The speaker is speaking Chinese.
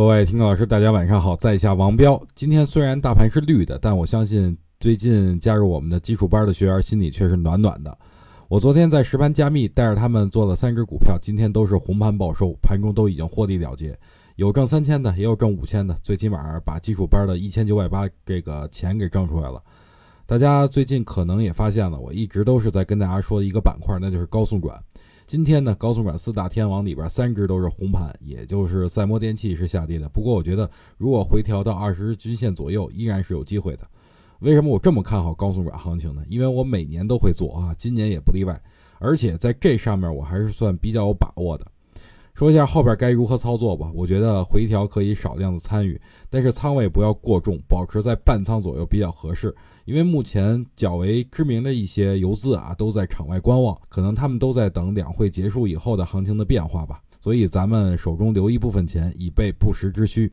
各位听众老师，大家晚上好，在下王彪。今天虽然大盘是绿的，但我相信最近加入我们的基础班的学员心里却是暖暖的。我昨天在实盘加密带着他们做了三只股票，今天都是红盘报收，盘中都已经获利了结，有挣三千的，也有挣五千的，最起码把基础班的一千九百八这个钱给挣出来了。大家最近可能也发现了，我一直都是在跟大家说一个板块，那就是高送转。今天呢，高速转四大天王里边三只都是红盘，也就是赛摩电器是下跌的。不过我觉得，如果回调到二十日均线左右，依然是有机会的。为什么我这么看好高速转行情呢？因为我每年都会做啊，今年也不例外。而且在这上面，我还是算比较有把握的。说一下后边该如何操作吧。我觉得回调可以少量的参与，但是仓位不要过重，保持在半仓左右比较合适。因为目前较为知名的一些游资啊，都在场外观望，可能他们都在等两会结束以后的行情的变化吧。所以咱们手中留一部分钱，以备不时之需。